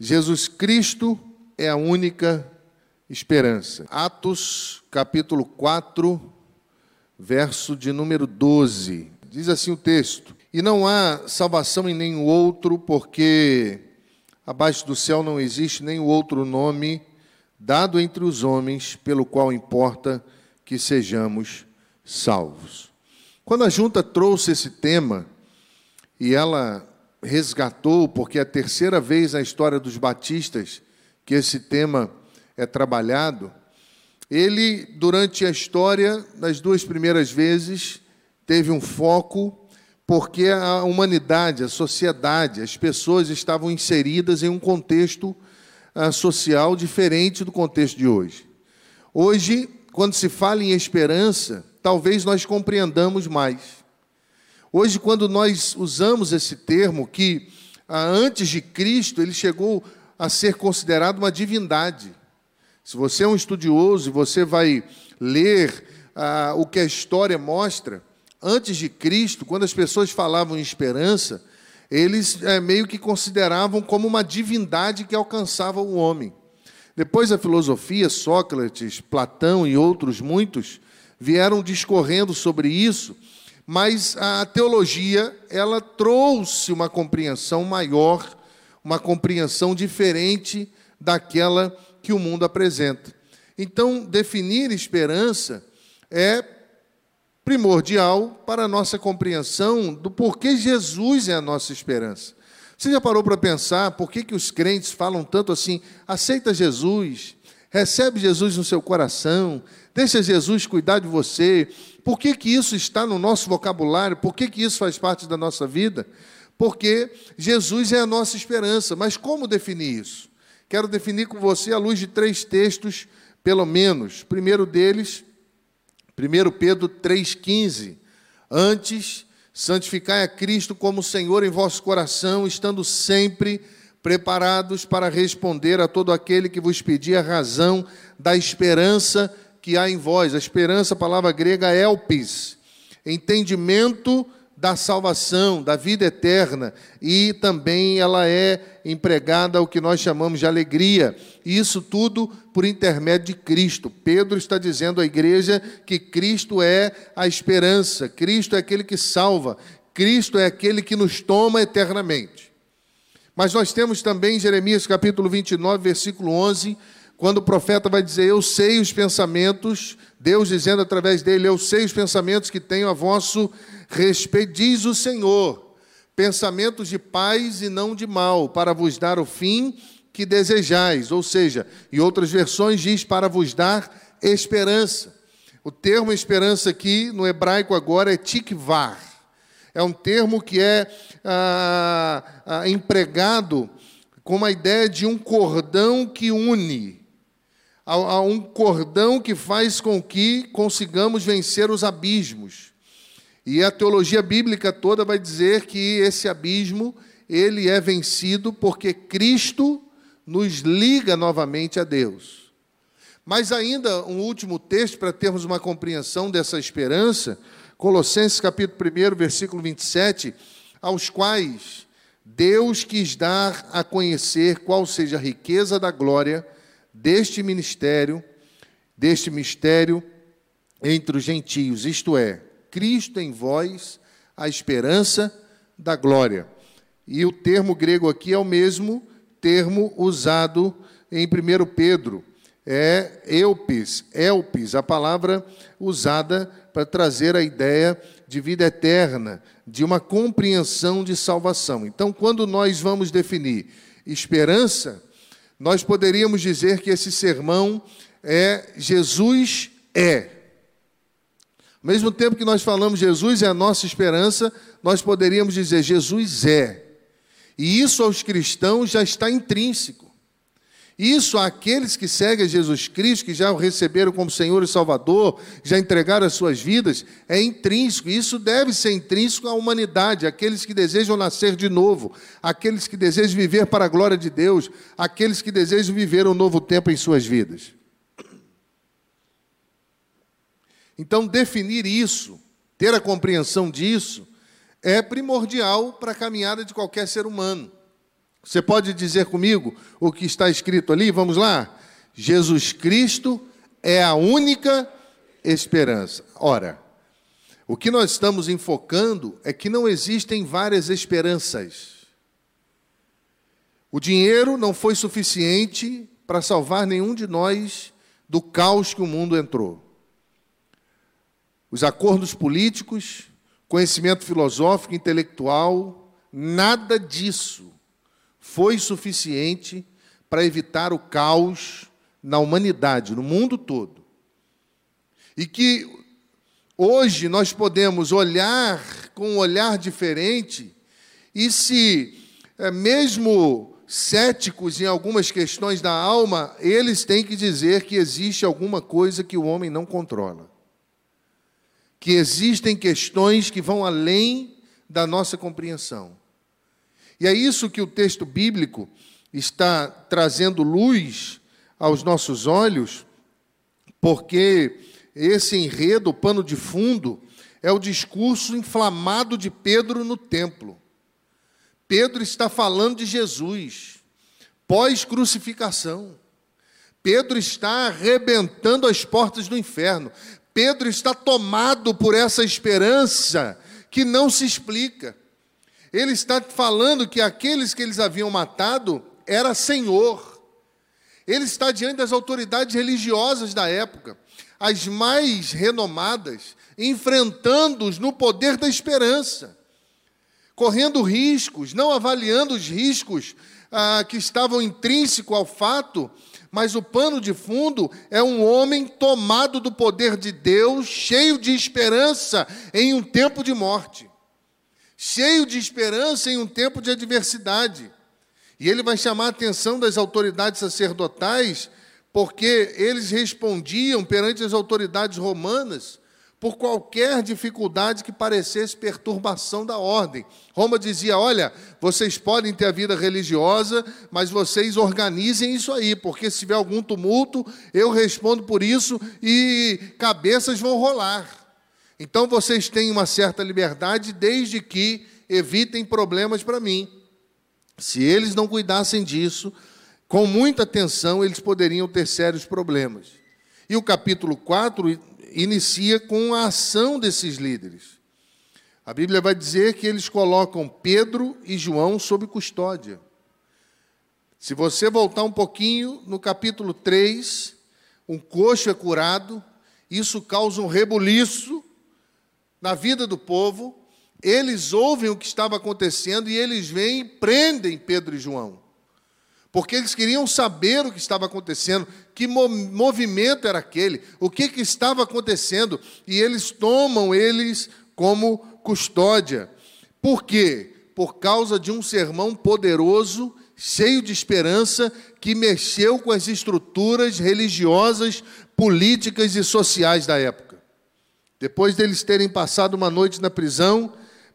Jesus Cristo é a única esperança. Atos, capítulo 4, verso de número 12. Diz assim o texto: E não há salvação em nenhum outro, porque abaixo do céu não existe nenhum outro nome dado entre os homens pelo qual importa que sejamos salvos. Quando a junta trouxe esse tema, e ela resgatou, porque é a terceira vez na história dos batistas que esse tema é trabalhado, ele, durante a história, nas duas primeiras vezes, teve um foco, porque a humanidade, a sociedade, as pessoas estavam inseridas em um contexto uh, social diferente do contexto de hoje. Hoje, quando se fala em esperança, talvez nós compreendamos mais. Hoje, quando nós usamos esse termo, que ah, antes de Cristo ele chegou a ser considerado uma divindade. Se você é um estudioso e você vai ler ah, o que a história mostra, antes de Cristo, quando as pessoas falavam em esperança, eles é, meio que consideravam como uma divindade que alcançava o homem. Depois a filosofia, Sócrates, Platão e outros muitos vieram discorrendo sobre isso, mas a teologia ela trouxe uma compreensão maior, uma compreensão diferente daquela que o mundo apresenta. Então, definir esperança é primordial para a nossa compreensão do porquê Jesus é a nossa esperança. Você já parou para pensar por que, que os crentes falam tanto assim? Aceita Jesus, recebe Jesus no seu coração, deixa Jesus cuidar de você. Por que, que isso está no nosso vocabulário? Por que, que isso faz parte da nossa vida? Porque Jesus é a nossa esperança. Mas como definir isso? Quero definir com você à luz de três textos, pelo menos. primeiro deles, 1 Pedro 3,15. Antes, santificai a Cristo como Senhor em vosso coração, estando sempre preparados para responder a todo aquele que vos pedir a razão da esperança que há em vós. A esperança, a palavra grega elpis, entendimento da salvação, da vida eterna, e também ela é empregada ao que nós chamamos de alegria. Isso tudo por intermédio de Cristo. Pedro está dizendo à igreja que Cristo é a esperança, Cristo é aquele que salva, Cristo é aquele que nos toma eternamente. Mas nós temos também Jeremias capítulo 29, versículo 11, quando o profeta vai dizer: Eu sei os pensamentos, Deus dizendo através dele: Eu sei os pensamentos que tenho a vosso respeito, diz o Senhor, pensamentos de paz e não de mal, para vos dar o fim que desejais. Ou seja, em outras versões diz para vos dar esperança. O termo esperança aqui no hebraico agora é tikvar. É um termo que é ah, ah, empregado com uma ideia de um cordão que une, a, a um cordão que faz com que consigamos vencer os abismos. E a teologia bíblica toda vai dizer que esse abismo ele é vencido porque Cristo nos liga novamente a Deus. Mas ainda um último texto para termos uma compreensão dessa esperança, Colossenses capítulo 1, versículo 27, aos quais Deus quis dar a conhecer qual seja a riqueza da glória deste ministério, deste mistério entre os gentios, isto é, Cristo em vós, a esperança da glória. E o termo grego aqui é o mesmo termo usado em 1 Pedro. É eupis, elpis, a palavra usada para trazer a ideia de vida eterna, de uma compreensão de salvação. Então, quando nós vamos definir esperança, nós poderíamos dizer que esse sermão é Jesus é. Ao mesmo tempo que nós falamos Jesus é a nossa esperança, nós poderíamos dizer Jesus é. E isso aos cristãos já está intrínseco. Isso àqueles que seguem Jesus Cristo, que já o receberam como Senhor e Salvador, já entregaram as suas vidas, é intrínseco. Isso deve ser intrínseco à humanidade, aqueles que desejam nascer de novo, aqueles que desejam viver para a glória de Deus, aqueles que desejam viver um novo tempo em suas vidas. Então, definir isso, ter a compreensão disso, é primordial para a caminhada de qualquer ser humano. Você pode dizer comigo o que está escrito ali? Vamos lá? Jesus Cristo é a única esperança. Ora, o que nós estamos enfocando é que não existem várias esperanças. O dinheiro não foi suficiente para salvar nenhum de nós do caos que o mundo entrou. Os acordos políticos, conhecimento filosófico, intelectual, nada disso foi suficiente para evitar o caos na humanidade, no mundo todo. E que hoje nós podemos olhar com um olhar diferente e se, é, mesmo céticos em algumas questões da alma, eles têm que dizer que existe alguma coisa que o homem não controla. Que existem questões que vão além da nossa compreensão. E é isso que o texto bíblico está trazendo luz aos nossos olhos, porque esse enredo, o pano de fundo, é o discurso inflamado de Pedro no templo. Pedro está falando de Jesus, pós-crucificação. Pedro está arrebentando as portas do inferno. Pedro está tomado por essa esperança que não se explica. Ele está falando que aqueles que eles haviam matado era Senhor. Ele está diante das autoridades religiosas da época, as mais renomadas, enfrentando-os no poder da esperança, correndo riscos, não avaliando os riscos ah, que estavam intrínsecos ao fato, mas o pano de fundo é um homem tomado do poder de Deus, cheio de esperança em um tempo de morte cheio de esperança em um tempo de adversidade. E ele vai chamar a atenção das autoridades sacerdotais, porque eles respondiam perante as autoridades romanas por qualquer dificuldade que parecesse perturbação da ordem. Roma dizia: olha, vocês podem ter a vida religiosa, mas vocês organizem isso aí, porque se tiver algum tumulto, eu respondo por isso e cabeças vão rolar. Então vocês têm uma certa liberdade desde que evitem problemas para mim. Se eles não cuidassem disso, com muita atenção, eles poderiam ter sérios problemas. E o capítulo 4 inicia com a ação desses líderes. A Bíblia vai dizer que eles colocam Pedro e João sob custódia. Se você voltar um pouquinho, no capítulo 3, um coxo é curado, isso causa um rebuliço na vida do povo, eles ouvem o que estava acontecendo e eles vêm e prendem Pedro e João. Porque eles queriam saber o que estava acontecendo, que movimento era aquele, o que, que estava acontecendo, e eles tomam eles como custódia. Por quê? Por causa de um sermão poderoso, cheio de esperança, que mexeu com as estruturas religiosas, políticas e sociais da época. Depois deles terem passado uma noite na prisão,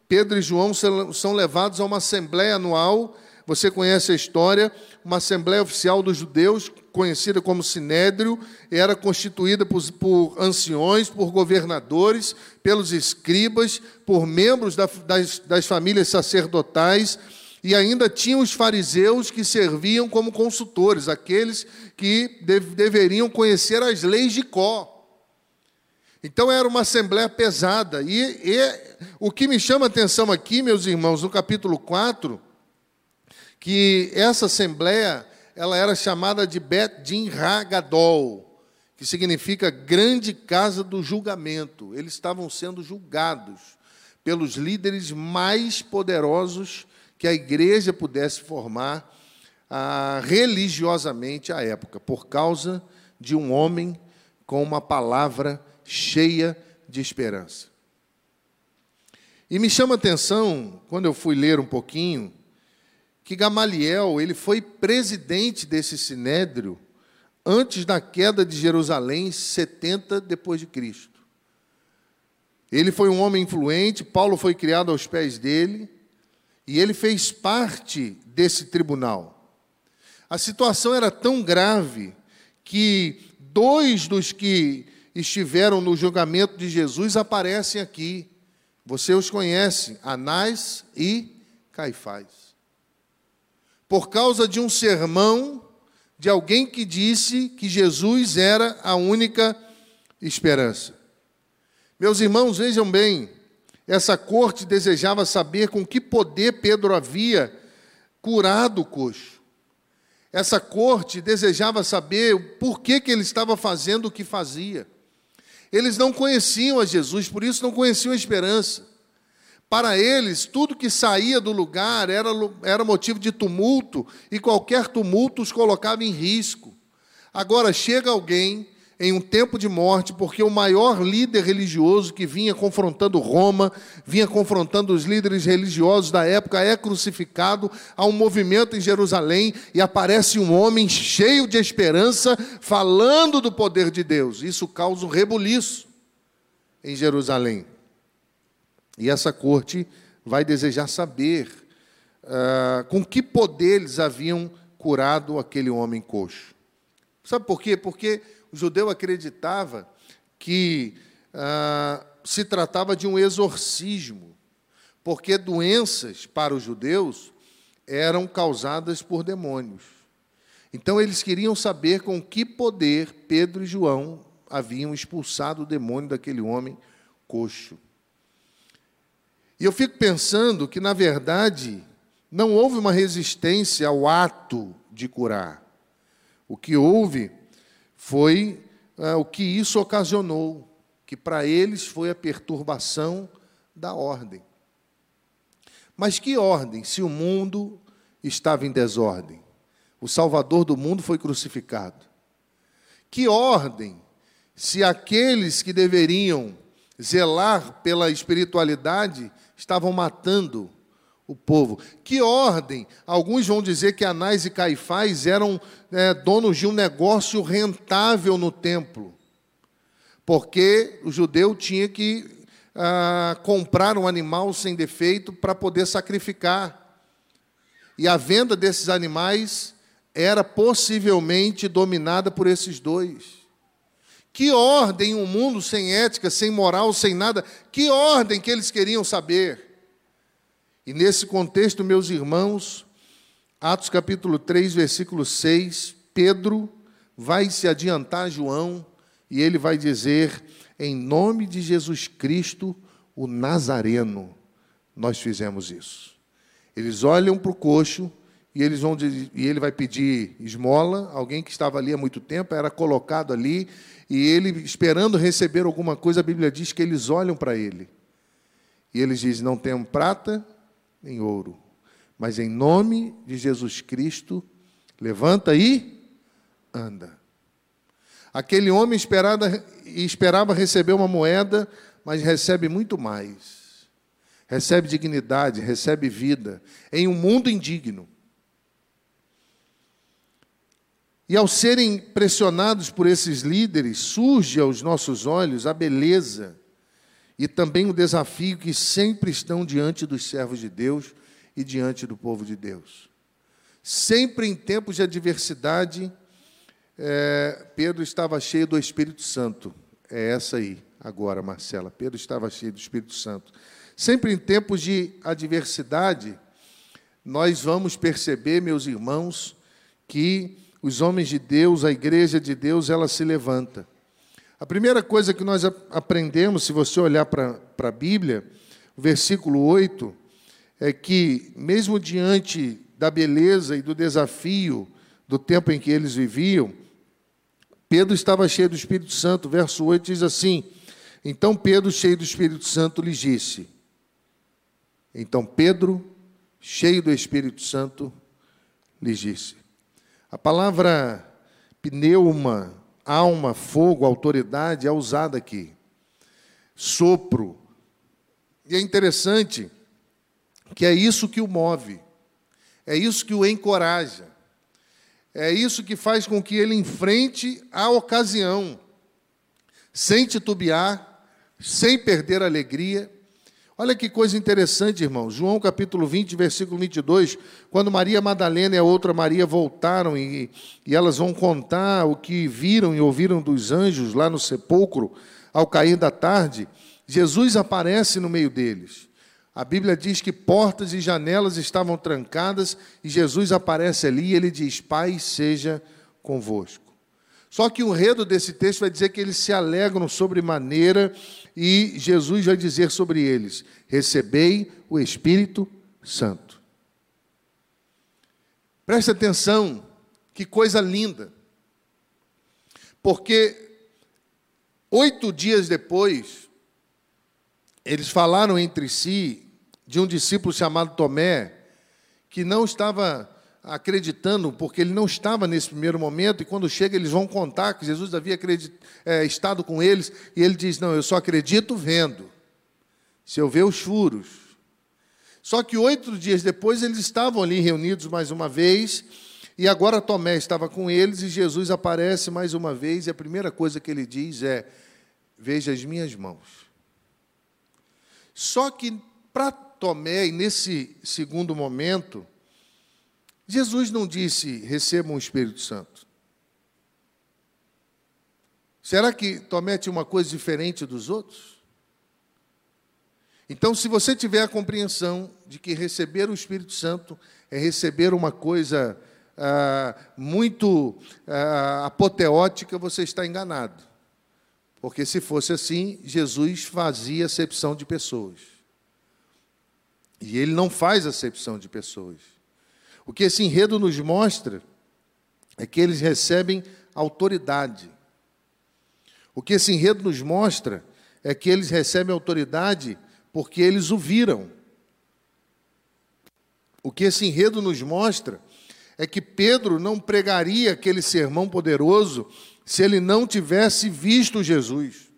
Pedro e João são levados a uma assembleia anual. Você conhece a história, uma assembleia oficial dos judeus, conhecida como Sinédrio, era constituída por, por anciões, por governadores, pelos escribas, por membros da, das, das famílias sacerdotais, e ainda tinham os fariseus que serviam como consultores, aqueles que deveriam conhecer as leis de Có. Então era uma assembleia pesada. E, e, o que me chama a atenção aqui, meus irmãos, no capítulo 4, que essa assembleia ela era chamada de Bet Din Hagadol, que significa grande casa do julgamento. Eles estavam sendo julgados pelos líderes mais poderosos que a igreja pudesse formar ah, religiosamente à época, por causa de um homem com uma palavra cheia de esperança. E me chama a atenção, quando eu fui ler um pouquinho, que Gamaliel, ele foi presidente desse sinédrio antes da queda de Jerusalém, 70 depois de Cristo. Ele foi um homem influente, Paulo foi criado aos pés dele, e ele fez parte desse tribunal. A situação era tão grave que dois dos que estiveram no julgamento de Jesus aparecem aqui. Você os conhece, Anás e Caifás. por causa de um sermão de alguém que disse que Jesus era a única esperança. Meus irmãos, vejam bem, essa corte desejava saber com que poder Pedro havia curado o coxo. Essa corte desejava saber por que, que ele estava fazendo o que fazia. Eles não conheciam a Jesus, por isso não conheciam a esperança. Para eles, tudo que saía do lugar era, era motivo de tumulto, e qualquer tumulto os colocava em risco. Agora chega alguém em um tempo de morte, porque o maior líder religioso que vinha confrontando Roma, vinha confrontando os líderes religiosos da época, é crucificado. Há um movimento em Jerusalém e aparece um homem cheio de esperança, falando do poder de Deus. Isso causa um rebuliço em Jerusalém. E essa corte vai desejar saber uh, com que poder eles haviam curado aquele homem coxo. Sabe por quê? Porque o judeu acreditava que ah, se tratava de um exorcismo, porque doenças para os judeus eram causadas por demônios. Então eles queriam saber com que poder Pedro e João haviam expulsado o demônio daquele homem coxo. E eu fico pensando que, na verdade, não houve uma resistência ao ato de curar. O que houve foi é, o que isso ocasionou, que para eles foi a perturbação da ordem. Mas que ordem, se o mundo estava em desordem? O Salvador do mundo foi crucificado. Que ordem, se aqueles que deveriam zelar pela espiritualidade estavam matando o povo. Que ordem! Alguns vão dizer que Anás e Caifás eram é, donos de um negócio rentável no templo, porque o judeu tinha que ah, comprar um animal sem defeito para poder sacrificar. E a venda desses animais era possivelmente dominada por esses dois. Que ordem um mundo sem ética, sem moral, sem nada? Que ordem que eles queriam saber? E nesse contexto, meus irmãos, Atos capítulo 3, versículo 6, Pedro vai se adiantar a João e ele vai dizer: em nome de Jesus Cristo, o Nazareno, nós fizemos isso. Eles olham para o coxo e, eles vão, e ele vai pedir esmola, alguém que estava ali há muito tempo, era colocado ali, e ele, esperando receber alguma coisa, a Bíblia diz que eles olham para ele. E eles dizem: Não temos prata, em ouro, mas em nome de Jesus Cristo, levanta e anda. Aquele homem esperava, esperava receber uma moeda, mas recebe muito mais. Recebe dignidade, recebe vida, em um mundo indigno. E ao serem pressionados por esses líderes, surge aos nossos olhos a beleza e também o desafio que sempre estão diante dos servos de Deus e diante do povo de Deus. Sempre em tempos de adversidade, é, Pedro estava cheio do Espírito Santo. É essa aí, agora, Marcela. Pedro estava cheio do Espírito Santo. Sempre em tempos de adversidade, nós vamos perceber, meus irmãos, que os homens de Deus, a igreja de Deus, ela se levanta. A primeira coisa que nós aprendemos, se você olhar para a Bíblia, o versículo 8, é que, mesmo diante da beleza e do desafio do tempo em que eles viviam, Pedro estava cheio do Espírito Santo. Verso 8 diz assim: Então Pedro, cheio do Espírito Santo, lhes disse. Então Pedro, cheio do Espírito Santo, lhes disse. A palavra pneuma alma, fogo, autoridade é usada aqui. Sopro. E é interessante que é isso que o move, é isso que o encoraja, é isso que faz com que ele enfrente a ocasião, sem titubear, sem perder a alegria, Olha que coisa interessante, irmão. João capítulo 20, versículo 22, quando Maria Madalena e a outra Maria voltaram e, e elas vão contar o que viram e ouviram dos anjos lá no sepulcro, ao cair da tarde, Jesus aparece no meio deles. A Bíblia diz que portas e janelas estavam trancadas e Jesus aparece ali e ele diz: Pai seja convosco. Só que o enredo desse texto vai dizer que eles se alegram sobremaneira e Jesus vai dizer sobre eles: Recebei o Espírito Santo. Preste atenção, que coisa linda. Porque oito dias depois, eles falaram entre si de um discípulo chamado Tomé, que não estava acreditando, porque ele não estava nesse primeiro momento, e quando chega, eles vão contar que Jesus havia é, estado com eles, e ele diz: Não, eu só acredito vendo, se eu ver os furos. Só que oito dias depois, eles estavam ali reunidos mais uma vez, e agora Tomé estava com eles, e Jesus aparece mais uma vez, e a primeira coisa que ele diz é: Veja as minhas mãos. Só que para Tomé, nesse segundo momento, Jesus não disse: recebam o Espírito Santo. Será que Tomé tinha uma coisa diferente dos outros? Então, se você tiver a compreensão de que receber o Espírito Santo é receber uma coisa ah, muito ah, apoteótica, você está enganado. Porque se fosse assim, Jesus fazia acepção de pessoas. E ele não faz acepção de pessoas. O que esse enredo nos mostra é que eles recebem autoridade. O que esse enredo nos mostra é que eles recebem autoridade porque eles o viram. O que esse enredo nos mostra é que Pedro não pregaria aquele sermão poderoso se ele não tivesse visto Jesus.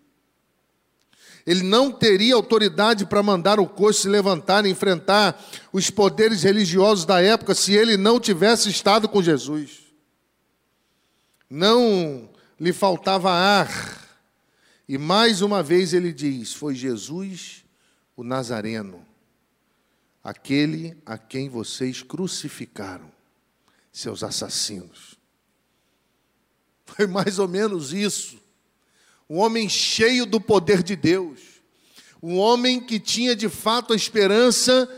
Ele não teria autoridade para mandar o coxo se levantar e enfrentar os poderes religiosos da época se ele não tivesse estado com Jesus. Não lhe faltava ar. E mais uma vez ele diz: Foi Jesus o Nazareno, aquele a quem vocês crucificaram, seus assassinos. Foi mais ou menos isso um homem cheio do poder de Deus, um homem que tinha de fato a esperança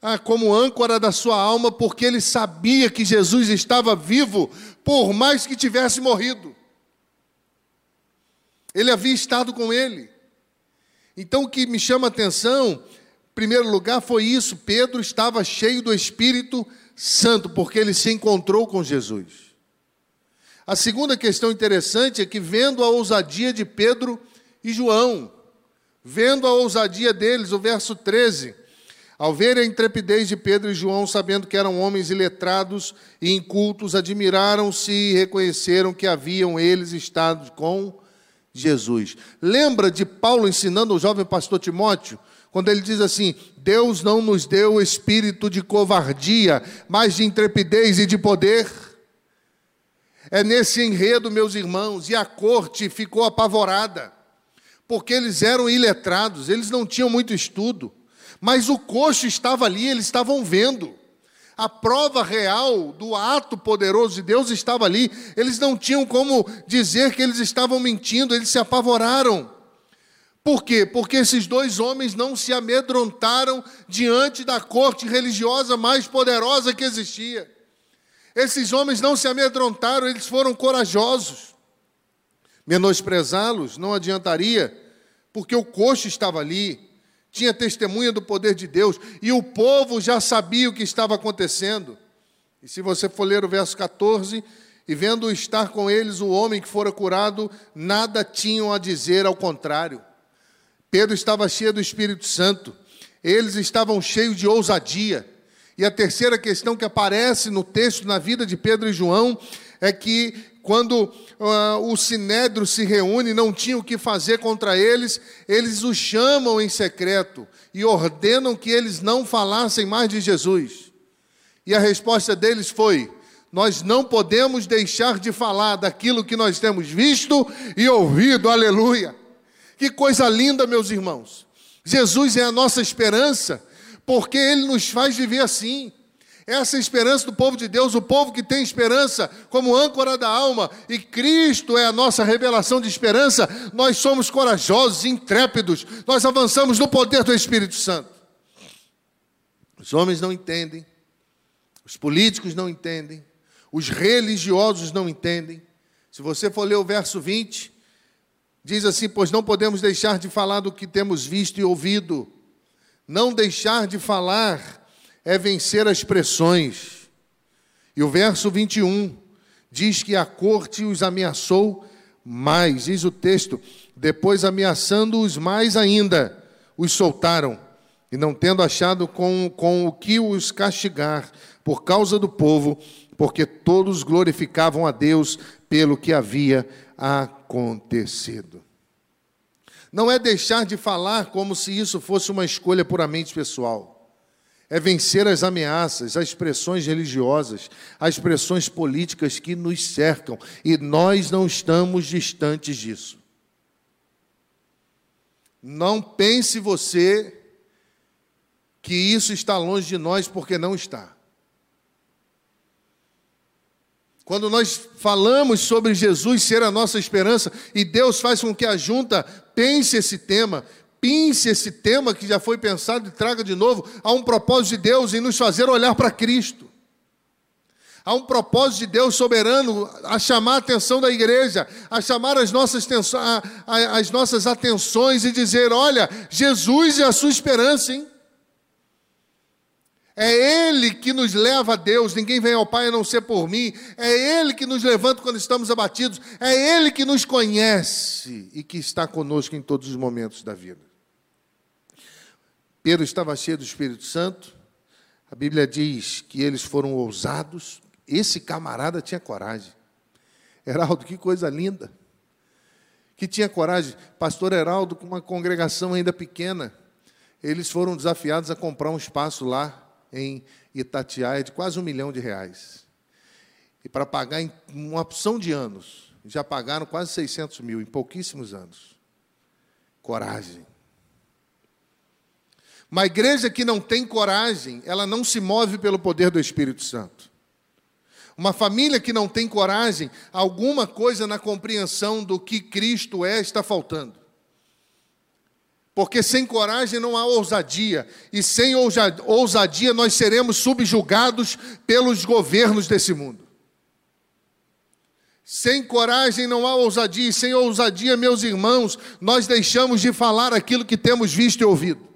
ah, como âncora da sua alma, porque ele sabia que Jesus estava vivo, por mais que tivesse morrido. Ele havia estado com ele. Então, o que me chama a atenção, em primeiro lugar, foi isso: Pedro estava cheio do Espírito Santo, porque ele se encontrou com Jesus. A segunda questão interessante é que, vendo a ousadia de Pedro e João, vendo a ousadia deles, o verso 13, ao ver a intrepidez de Pedro e João, sabendo que eram homens iletrados e incultos, admiraram-se e reconheceram que haviam eles estado com Jesus. Lembra de Paulo ensinando ao jovem pastor Timóteo? Quando ele diz assim: Deus não nos deu espírito de covardia, mas de intrepidez e de poder. É nesse enredo, meus irmãos, e a corte ficou apavorada, porque eles eram iletrados, eles não tinham muito estudo, mas o coxo estava ali, eles estavam vendo. A prova real do ato poderoso de Deus estava ali, eles não tinham como dizer que eles estavam mentindo, eles se apavoraram. Por quê? Porque esses dois homens não se amedrontaram diante da corte religiosa mais poderosa que existia. Esses homens não se amedrontaram, eles foram corajosos. Menosprezá-los não adiantaria, porque o coxo estava ali, tinha testemunha do poder de Deus, e o povo já sabia o que estava acontecendo. E se você for ler o verso 14, e vendo estar com eles o homem que fora curado, nada tinham a dizer ao contrário. Pedro estava cheio do Espírito Santo, eles estavam cheios de ousadia. E a terceira questão que aparece no texto, na vida de Pedro e João, é que quando uh, o sinédrio se reúne, não tinha o que fazer contra eles, eles os chamam em secreto e ordenam que eles não falassem mais de Jesus. E a resposta deles foi: Nós não podemos deixar de falar daquilo que nós temos visto e ouvido, aleluia. Que coisa linda, meus irmãos. Jesus é a nossa esperança porque Ele nos faz viver assim. Essa é a esperança do povo de Deus, o povo que tem esperança como âncora da alma, e Cristo é a nossa revelação de esperança, nós somos corajosos, intrépidos, nós avançamos no poder do Espírito Santo. Os homens não entendem, os políticos não entendem, os religiosos não entendem. Se você for ler o verso 20, diz assim: Pois não podemos deixar de falar do que temos visto e ouvido. Não deixar de falar é vencer as pressões. E o verso 21 diz que a corte os ameaçou mais, diz o texto, depois ameaçando-os mais ainda, os soltaram, e não tendo achado com, com o que os castigar, por causa do povo, porque todos glorificavam a Deus pelo que havia acontecido. Não é deixar de falar como se isso fosse uma escolha puramente pessoal. É vencer as ameaças, as pressões religiosas, as pressões políticas que nos cercam, e nós não estamos distantes disso. Não pense você que isso está longe de nós, porque não está. Quando nós falamos sobre Jesus ser a nossa esperança e Deus faz com que a junta pense esse tema, pince esse tema que já foi pensado e traga de novo a um propósito de Deus em nos fazer olhar para Cristo. Há um propósito de Deus soberano a chamar a atenção da igreja, a chamar as nossas, as nossas atenções e dizer: olha, Jesus é a sua esperança, hein? É Ele que nos leva a Deus, ninguém vem ao Pai a não ser por mim. É Ele que nos levanta quando estamos abatidos. É Ele que nos conhece e que está conosco em todos os momentos da vida. Pedro estava cheio do Espírito Santo. A Bíblia diz que eles foram ousados. Esse camarada tinha coragem. Heraldo, que coisa linda. Que tinha coragem. Pastor Heraldo, com uma congregação ainda pequena, eles foram desafiados a comprar um espaço lá em Itatiaia de quase um milhão de reais. E para pagar em uma opção de anos, já pagaram quase 600 mil em pouquíssimos anos. Coragem. Uma igreja que não tem coragem, ela não se move pelo poder do Espírito Santo. Uma família que não tem coragem, alguma coisa na compreensão do que Cristo é está faltando. Porque sem coragem não há ousadia, e sem ousadia nós seremos subjugados pelos governos desse mundo. Sem coragem não há ousadia, e sem ousadia, meus irmãos, nós deixamos de falar aquilo que temos visto e ouvido.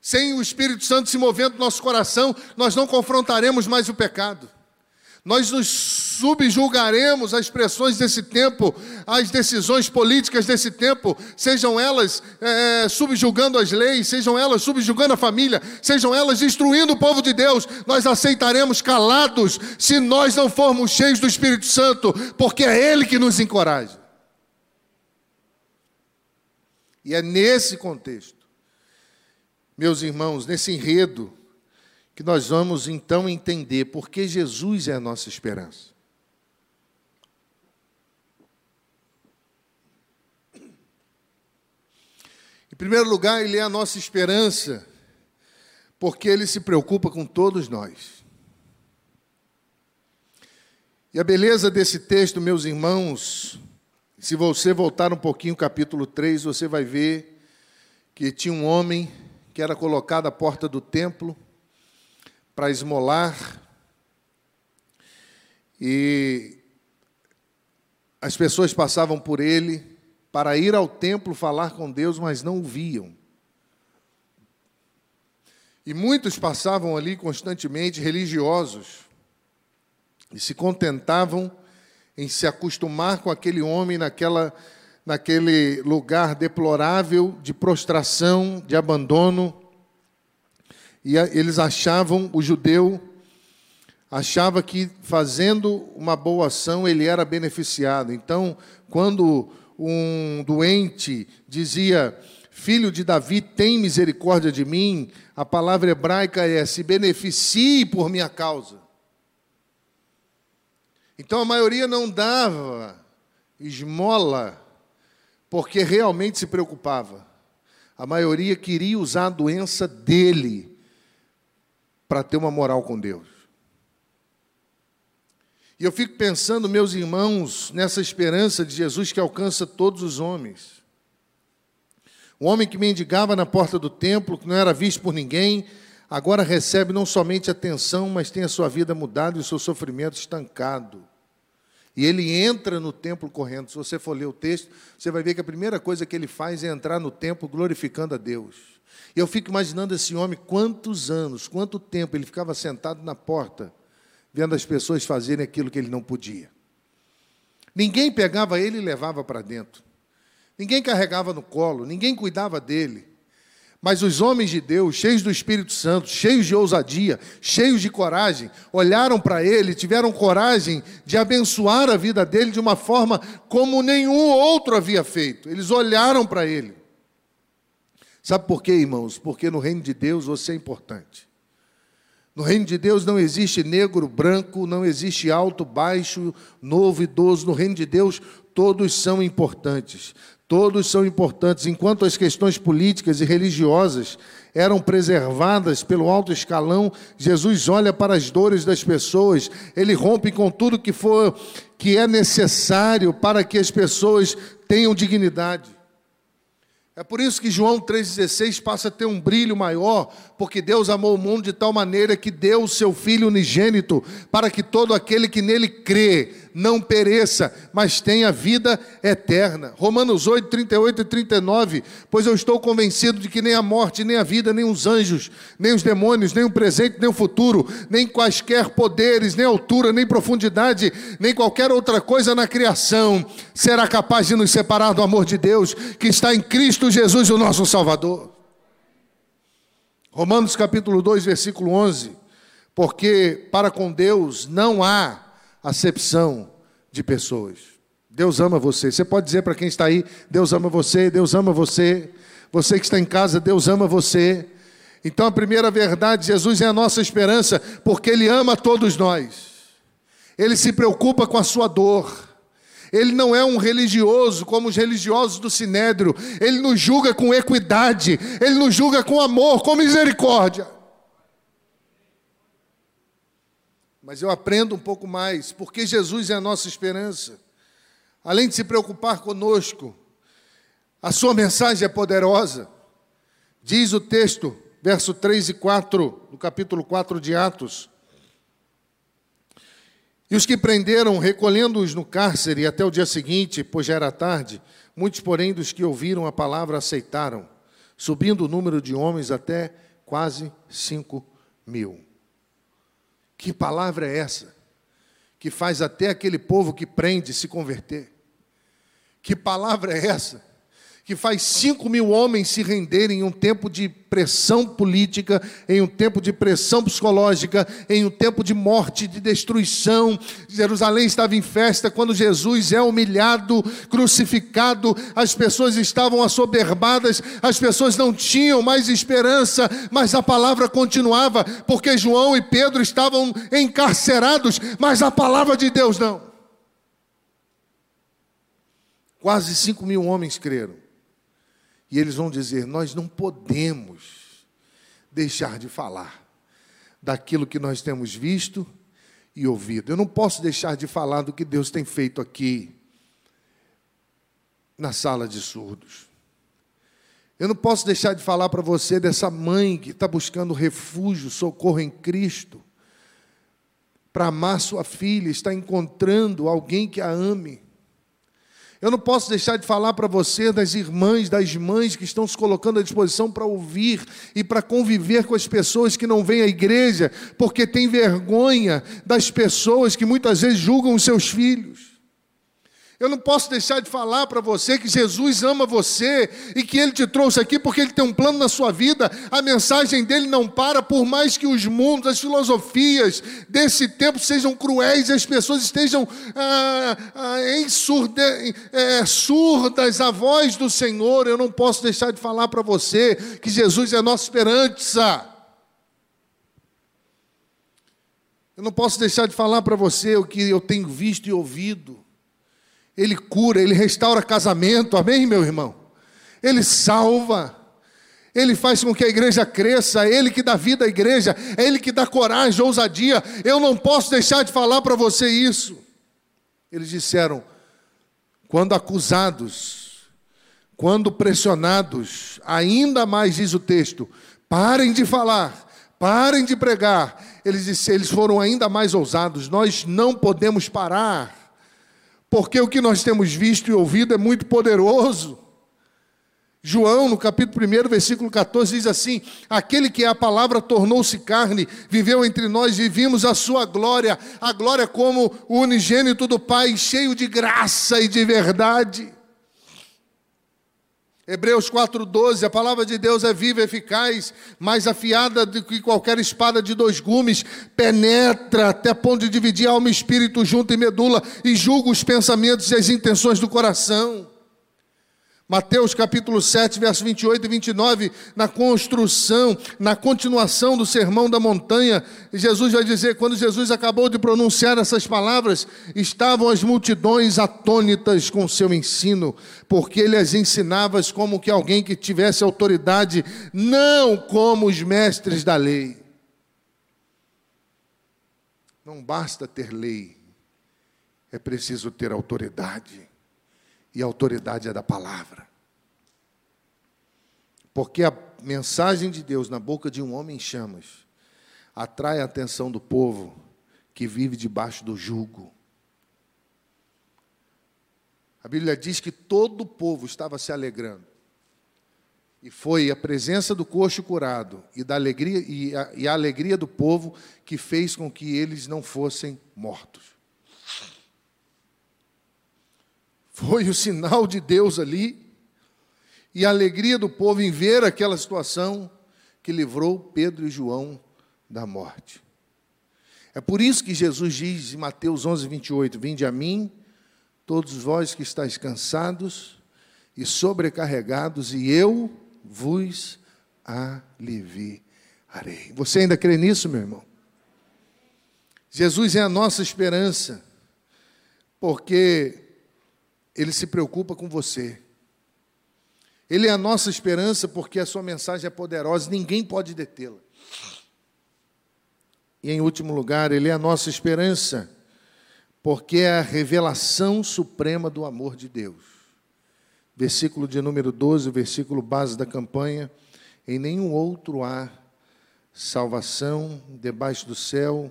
Sem o Espírito Santo se movendo no nosso coração, nós não confrontaremos mais o pecado. Nós nos subjulgaremos às pressões desse tempo, às decisões políticas desse tempo, sejam elas é, subjulgando as leis, sejam elas subjulgando a família, sejam elas destruindo o povo de Deus. Nós aceitaremos calados se nós não formos cheios do Espírito Santo, porque é Ele que nos encoraja. E é nesse contexto, meus irmãos, nesse enredo, que nós vamos então entender porque Jesus é a nossa esperança. Em primeiro lugar, Ele é a nossa esperança, porque Ele se preocupa com todos nós. E a beleza desse texto, meus irmãos, se você voltar um pouquinho, capítulo 3, você vai ver que tinha um homem que era colocado à porta do templo para esmolar. E as pessoas passavam por ele para ir ao templo falar com Deus, mas não o viam. E muitos passavam ali constantemente religiosos e se contentavam em se acostumar com aquele homem naquela, naquele lugar deplorável de prostração, de abandono e eles achavam, o judeu achava que fazendo uma boa ação ele era beneficiado. Então, quando um doente dizia, Filho de Davi, tem misericórdia de mim, a palavra hebraica é: se beneficie por minha causa. Então a maioria não dava esmola porque realmente se preocupava. A maioria queria usar a doença dele para ter uma moral com Deus. E eu fico pensando, meus irmãos, nessa esperança de Jesus que alcança todos os homens. O homem que mendigava na porta do templo, que não era visto por ninguém, agora recebe não somente atenção, mas tem a sua vida mudada e o seu sofrimento estancado. E ele entra no templo correndo. Se você for ler o texto, você vai ver que a primeira coisa que ele faz é entrar no templo glorificando a Deus. E eu fico imaginando esse homem, quantos anos, quanto tempo ele ficava sentado na porta, vendo as pessoas fazerem aquilo que ele não podia. Ninguém pegava ele e levava para dentro. Ninguém carregava no colo, ninguém cuidava dele. Mas os homens de Deus, cheios do Espírito Santo, cheios de ousadia, cheios de coragem, olharam para ele, tiveram coragem de abençoar a vida dele de uma forma como nenhum outro havia feito. Eles olharam para ele. Sabe por quê, irmãos? Porque no reino de Deus você é importante. No reino de Deus não existe negro, branco, não existe alto, baixo, novo, idoso. No reino de Deus todos são importantes. Todos são importantes. Enquanto as questões políticas e religiosas eram preservadas pelo alto escalão, Jesus olha para as dores das pessoas, ele rompe com tudo que for que é necessário para que as pessoas tenham dignidade. É por isso que João 3,16 passa a ter um brilho maior, porque Deus amou o mundo de tal maneira que deu o seu Filho unigênito, para que todo aquele que nele crê não pereça, mas tenha vida eterna. Romanos 8, 38 e 39. Pois eu estou convencido de que nem a morte, nem a vida, nem os anjos, nem os demônios, nem o presente, nem o futuro, nem quaisquer poderes, nem altura, nem profundidade, nem qualquer outra coisa na criação será capaz de nos separar do amor de Deus que está em Cristo Jesus, o nosso Salvador. Romanos capítulo 2, versículo 11. Porque para com Deus não há acepção de pessoas. Deus ama você. Você pode dizer para quem está aí: Deus ama você, Deus ama você. Você que está em casa, Deus ama você. Então, a primeira verdade, Jesus é a nossa esperança, porque Ele ama todos nós. Ele se preocupa com a sua dor. Ele não é um religioso como os religiosos do Sinédrio. Ele nos julga com equidade. Ele nos julga com amor, com misericórdia. Mas eu aprendo um pouco mais, porque Jesus é a nossa esperança. Além de se preocupar conosco, a sua mensagem é poderosa. Diz o texto, verso 3 e 4, do capítulo 4 de Atos. E os que prenderam, recolhendo-os no cárcere até o dia seguinte, pois já era tarde, muitos, porém, dos que ouviram a palavra aceitaram, subindo o número de homens até quase cinco mil. Que palavra é essa? Que faz até aquele povo que prende se converter. Que palavra é essa? Que faz cinco mil homens se renderem em um tempo de pressão política, em um tempo de pressão psicológica, em um tempo de morte, de destruição. Jerusalém estava em festa quando Jesus é humilhado, crucificado, as pessoas estavam assoberbadas, as pessoas não tinham mais esperança, mas a palavra continuava, porque João e Pedro estavam encarcerados, mas a palavra de Deus não. Quase cinco mil homens creram. E eles vão dizer: Nós não podemos deixar de falar daquilo que nós temos visto e ouvido. Eu não posso deixar de falar do que Deus tem feito aqui na sala de surdos. Eu não posso deixar de falar para você dessa mãe que está buscando refúgio, socorro em Cristo, para amar sua filha, está encontrando alguém que a ame. Eu não posso deixar de falar para você das irmãs, das mães que estão se colocando à disposição para ouvir e para conviver com as pessoas que não vêm à igreja, porque tem vergonha das pessoas que muitas vezes julgam os seus filhos. Eu não posso deixar de falar para você que Jesus ama você e que Ele te trouxe aqui porque Ele tem um plano na sua vida. A mensagem dele não para, por mais que os mundos, as filosofias desse tempo sejam cruéis e as pessoas estejam ah, ah, é, surdas à voz do Senhor. Eu não posso deixar de falar para você que Jesus é nossa esperança. Eu não posso deixar de falar para você o que eu tenho visto e ouvido. Ele cura, ele restaura casamento, amém, meu irmão? Ele salva, ele faz com que a igreja cresça, é ele que dá vida à igreja, é ele que dá coragem, ousadia. Eu não posso deixar de falar para você isso. Eles disseram: quando acusados, quando pressionados, ainda mais diz o texto, parem de falar, Parem de pregar. Eles, eles foram ainda mais ousados. Nós não podemos parar, porque o que nós temos visto e ouvido é muito poderoso. João, no capítulo 1, versículo 14, diz assim: Aquele que é a palavra tornou-se carne, viveu entre nós e vimos a sua glória, a glória como o unigênito do Pai, cheio de graça e de verdade. Hebreus 4,12, a palavra de Deus é viva, eficaz, mais afiada do que qualquer espada de dois gumes, penetra até ponto de dividir alma e espírito junto e medula, e julga os pensamentos e as intenções do coração. Mateus capítulo 7, verso 28 e 29, na construção, na continuação do sermão da montanha, Jesus vai dizer: quando Jesus acabou de pronunciar essas palavras, estavam as multidões atônitas com seu ensino, porque ele as ensinava como que alguém que tivesse autoridade, não como os mestres da lei. Não basta ter lei, é preciso ter autoridade e a autoridade é da palavra. Porque a mensagem de Deus na boca de um homem em chamas atrai a atenção do povo que vive debaixo do jugo. A Bíblia diz que todo o povo estava se alegrando. E foi a presença do coxo curado e, da alegria, e a, e a alegria do povo que fez com que eles não fossem mortos. Foi o sinal de Deus ali e a alegria do povo em ver aquela situação que livrou Pedro e João da morte. É por isso que Jesus diz em Mateus 11, 28: Vinde a mim, todos vós que estáis cansados e sobrecarregados, e eu vos aliviarei. Você ainda crê nisso, meu irmão? Jesus é a nossa esperança, porque ele se preocupa com você. Ele é a nossa esperança porque a sua mensagem é poderosa, ninguém pode detê-la. E em último lugar, ele é a nossa esperança porque é a revelação suprema do amor de Deus. Versículo de número 12, versículo base da campanha. Em nenhum outro há salvação debaixo do céu,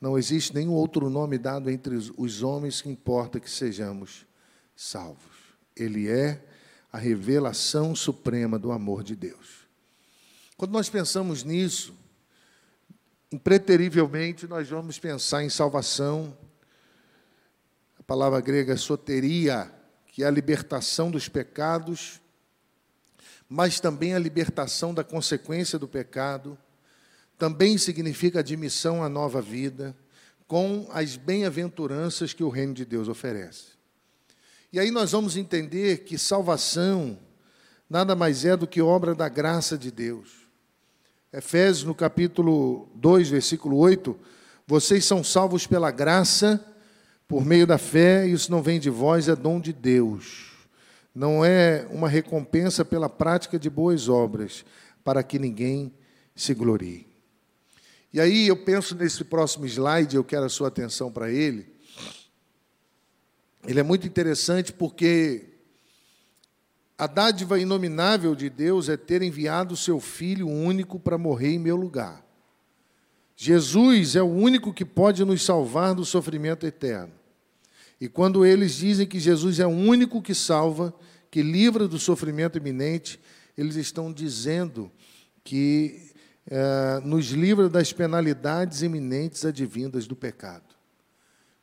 não existe nenhum outro nome dado entre os homens que importa que sejamos salvos. Ele é a revelação suprema do amor de Deus. Quando nós pensamos nisso, impreterivelmente nós vamos pensar em salvação. A palavra grega é soteria, que é a libertação dos pecados, mas também a libertação da consequência do pecado. Também significa admissão à nova vida, com as bem-aventuranças que o reino de Deus oferece. E aí nós vamos entender que salvação nada mais é do que obra da graça de Deus. Efésios, no capítulo 2, versículo 8: Vocês são salvos pela graça, por meio da fé, e isso não vem de vós, é dom de Deus. Não é uma recompensa pela prática de boas obras, para que ninguém se glorie. E aí eu penso nesse próximo slide, eu quero a sua atenção para ele ele é muito interessante porque a dádiva inominável de Deus é ter enviado o seu Filho único para morrer em meu lugar. Jesus é o único que pode nos salvar do sofrimento eterno. E quando eles dizem que Jesus é o único que salva, que livra do sofrimento iminente, eles estão dizendo que é, nos livra das penalidades iminentes advindas do pecado.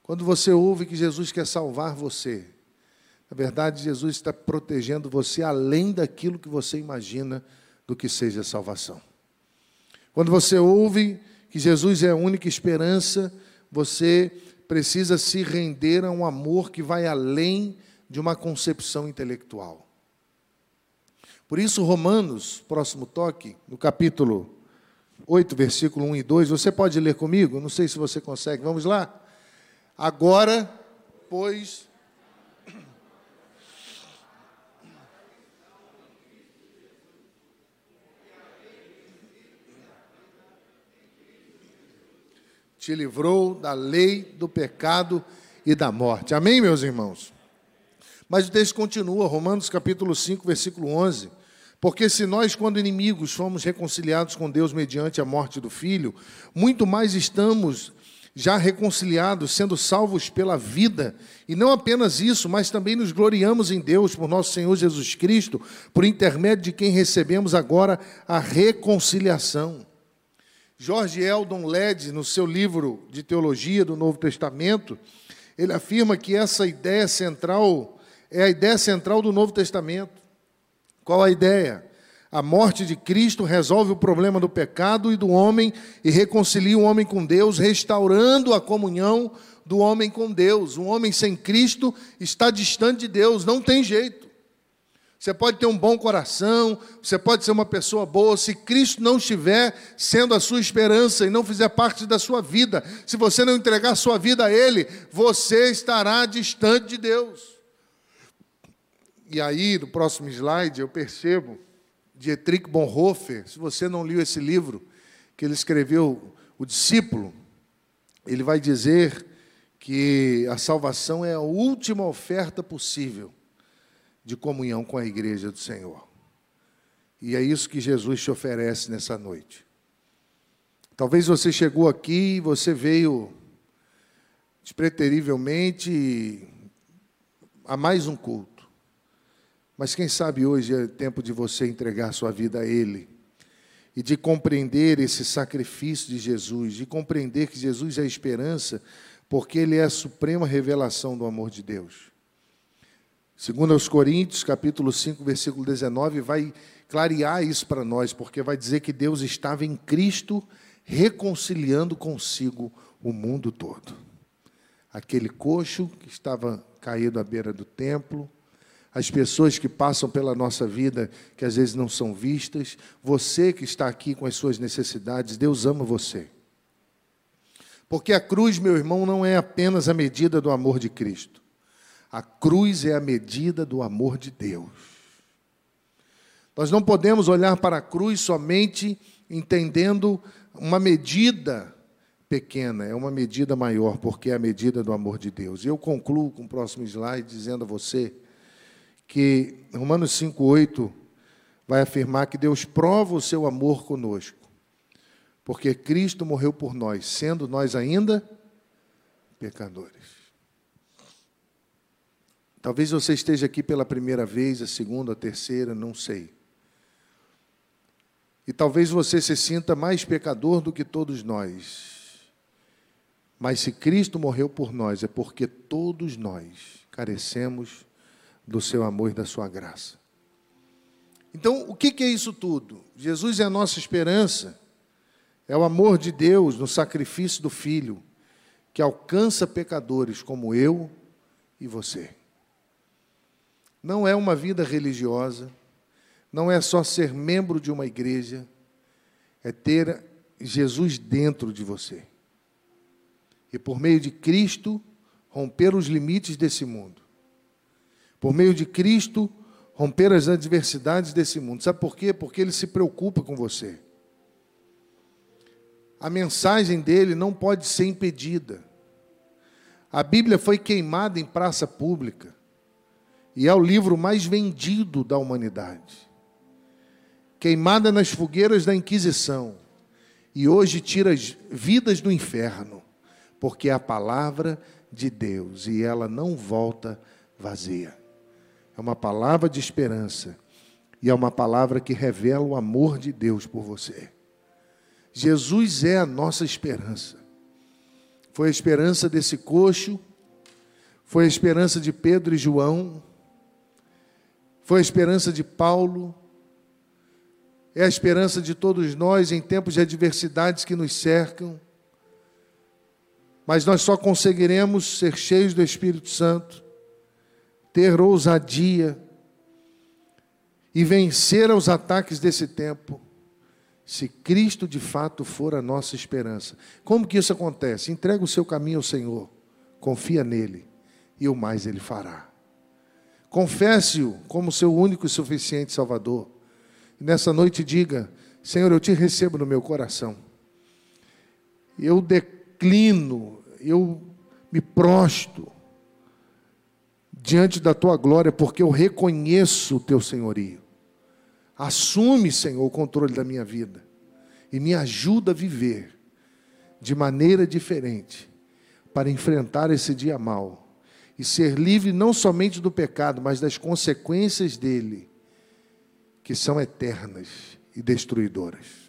Quando você ouve que Jesus quer salvar você, na verdade, Jesus está protegendo você além daquilo que você imagina do que seja salvação. Quando você ouve que Jesus é a única esperança, você precisa se render a um amor que vai além de uma concepção intelectual. Por isso, Romanos, próximo toque, no capítulo 8, versículo 1 e 2, você pode ler comigo? Não sei se você consegue, vamos lá? Agora, pois. Te livrou da lei, do pecado e da morte. Amém, meus irmãos? Mas o texto continua, Romanos capítulo 5, versículo 11. Porque se nós, quando inimigos, fomos reconciliados com Deus mediante a morte do Filho, muito mais estamos já reconciliados, sendo salvos pela vida. E não apenas isso, mas também nos gloriamos em Deus por nosso Senhor Jesus Cristo, por intermédio de quem recebemos agora a reconciliação. George Eldon Led, no seu livro de teologia do Novo Testamento, ele afirma que essa ideia central é a ideia central do Novo Testamento. Qual a ideia? A morte de Cristo resolve o problema do pecado e do homem e reconcilia o homem com Deus, restaurando a comunhão do homem com Deus. Um homem sem Cristo está distante de Deus, não tem jeito. Você pode ter um bom coração, você pode ser uma pessoa boa, se Cristo não estiver sendo a sua esperança e não fizer parte da sua vida, se você não entregar sua vida a Ele, você estará distante de Deus. E aí, no próximo slide, eu percebo Dietrich Bonhoeffer, se você não leu esse livro, que ele escreveu, O Discípulo, ele vai dizer que a salvação é a última oferta possível de comunhão com a igreja do Senhor. E é isso que Jesus te oferece nessa noite. Talvez você chegou aqui e você veio despreterivelmente a mais um culto. Mas quem sabe hoje é tempo de você entregar sua vida a Ele e de compreender esse sacrifício de Jesus, de compreender que Jesus é a esperança, porque Ele é a suprema revelação do amor de Deus. Segundo aos Coríntios, capítulo 5, versículo 19, vai clarear isso para nós, porque vai dizer que Deus estava em Cristo reconciliando consigo o mundo todo. Aquele coxo que estava caído à beira do templo, as pessoas que passam pela nossa vida, que às vezes não são vistas, você que está aqui com as suas necessidades, Deus ama você. Porque a cruz, meu irmão, não é apenas a medida do amor de Cristo. A cruz é a medida do amor de Deus. Nós não podemos olhar para a cruz somente entendendo uma medida pequena, é uma medida maior, porque é a medida do amor de Deus. E eu concluo com o próximo slide dizendo a você que Romanos 5,8 vai afirmar que Deus prova o seu amor conosco, porque Cristo morreu por nós, sendo nós ainda pecadores. Talvez você esteja aqui pela primeira vez, a segunda, a terceira, não sei. E talvez você se sinta mais pecador do que todos nós. Mas se Cristo morreu por nós, é porque todos nós carecemos do seu amor e da sua graça. Então, o que é isso tudo? Jesus é a nossa esperança, é o amor de Deus no sacrifício do Filho, que alcança pecadores como eu e você. Não é uma vida religiosa, não é só ser membro de uma igreja, é ter Jesus dentro de você. E por meio de Cristo, romper os limites desse mundo por meio de Cristo, romper as adversidades desse mundo. Sabe por quê? Porque ele se preocupa com você. A mensagem dele não pode ser impedida. A Bíblia foi queimada em praça pública e é o livro mais vendido da humanidade. Queimada nas fogueiras da Inquisição e hoje tira as vidas do inferno, porque é a palavra de Deus e ela não volta vazia é uma palavra de esperança e é uma palavra que revela o amor de Deus por você. Jesus é a nossa esperança. Foi a esperança desse coxo, foi a esperança de Pedro e João, foi a esperança de Paulo, é a esperança de todos nós em tempos de adversidades que nos cercam. Mas nós só conseguiremos ser cheios do Espírito Santo ter ousadia e vencer os ataques desse tempo, se Cristo de fato for a nossa esperança. Como que isso acontece? Entrega o seu caminho ao Senhor, confia nele e o mais ele fará. Confesse-o como seu único e suficiente Salvador. E nessa noite diga: Senhor, eu te recebo no meu coração. Eu declino, eu me prosto diante da tua glória, porque eu reconheço o teu senhorio. Assume, Senhor, o controle da minha vida e me ajuda a viver de maneira diferente para enfrentar esse dia mal e ser livre não somente do pecado, mas das consequências dele, que são eternas e destruidoras.